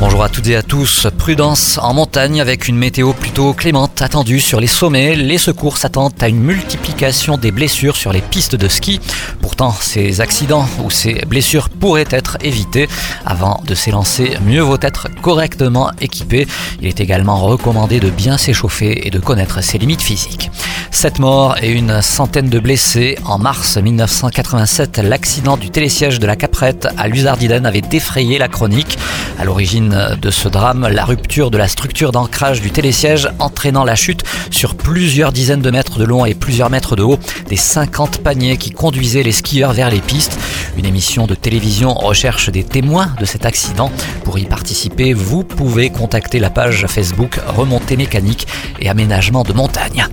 Bonjour à toutes et à tous. Prudence en montagne avec une météo plutôt clémente attendue sur les sommets. Les secours s'attendent à une multiplication des blessures sur les pistes de ski. Pourtant, ces accidents ou ces blessures pourraient être évités. Avant de s'élancer, mieux vaut être correctement équipé. Il est également recommandé de bien s'échauffer et de connaître ses limites physiques. Sept morts et une centaine de blessés. En mars 1987, l'accident du télésiège de la Caprette à Luzardiden avait défrayé la chronique. À l'origine de ce drame, la rupture de la structure d'ancrage du télésiège entraînant la chute sur plusieurs dizaines de mètres de long et plusieurs mètres de haut des 50 paniers qui conduisaient les skieurs vers les pistes. Une émission de télévision recherche des témoins de cet accident. Pour y participer, vous pouvez contacter la page Facebook Remontée mécanique et aménagement de montagne.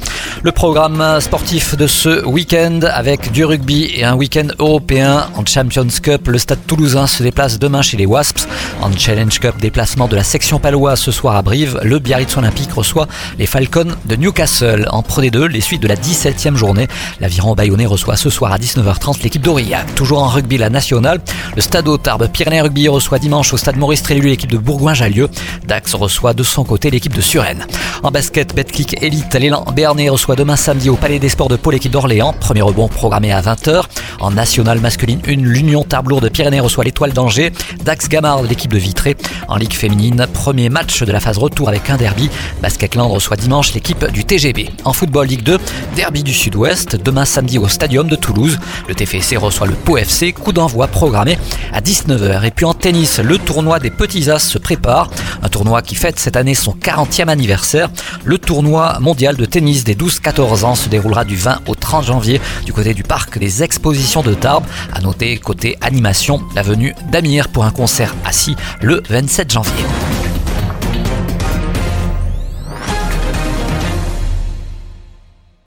Le programme sportif de ce week-end avec du rugby et un week-end européen en Champions Cup. Le stade toulousain se déplace demain chez les Wasps. En Challenge Cup, déplacement de la section paloise ce soir à Brive. Le Biarritz Olympique reçoit les Falcons de Newcastle. En Pro D2, les suites de la 17e journée. L'Aviron Bayonnais reçoit ce soir à 19h30 l'équipe d'Aurillac. Toujours en rugby, la nationale. Le stade Tarbes Pyrénées Rugby reçoit dimanche au stade Maurice Trélu l'équipe de Bourgoin-Jallieu. Dax reçoit de son côté l'équipe de Suresnes. En basket, Betclic Elite, l'élan Béarnais reçoit demain samedi au Palais des Sports de Pau l'équipe d'Orléans. Premier rebond programmé à 20h. En nationale masculine 1, l'Union Tarbes de Pyrénées reçoit l'étoile d'Angers. Dax Gamard, l'équipe de Vitré. En Ligue féminine, premier match de la phase retour avec un derby. Basketland reçoit dimanche l'équipe du TGB. En football Ligue 2, derby du Sud-Ouest, demain samedi au Stadium de Toulouse. Le TFC reçoit le Pau FC, coup d'envoi programmé à 19h. Et puis en tennis, le tournoi des Petits As se prépare. Un tournoi qui fête cette année son 40e anniversaire. Le tournoi mondial de tennis des 12-14 ans se déroulera du 20 au 30 janvier du côté du parc des expositions de Tarbes. À noter côté animation, la venue d'Amir pour un concert assis le 27 janvier.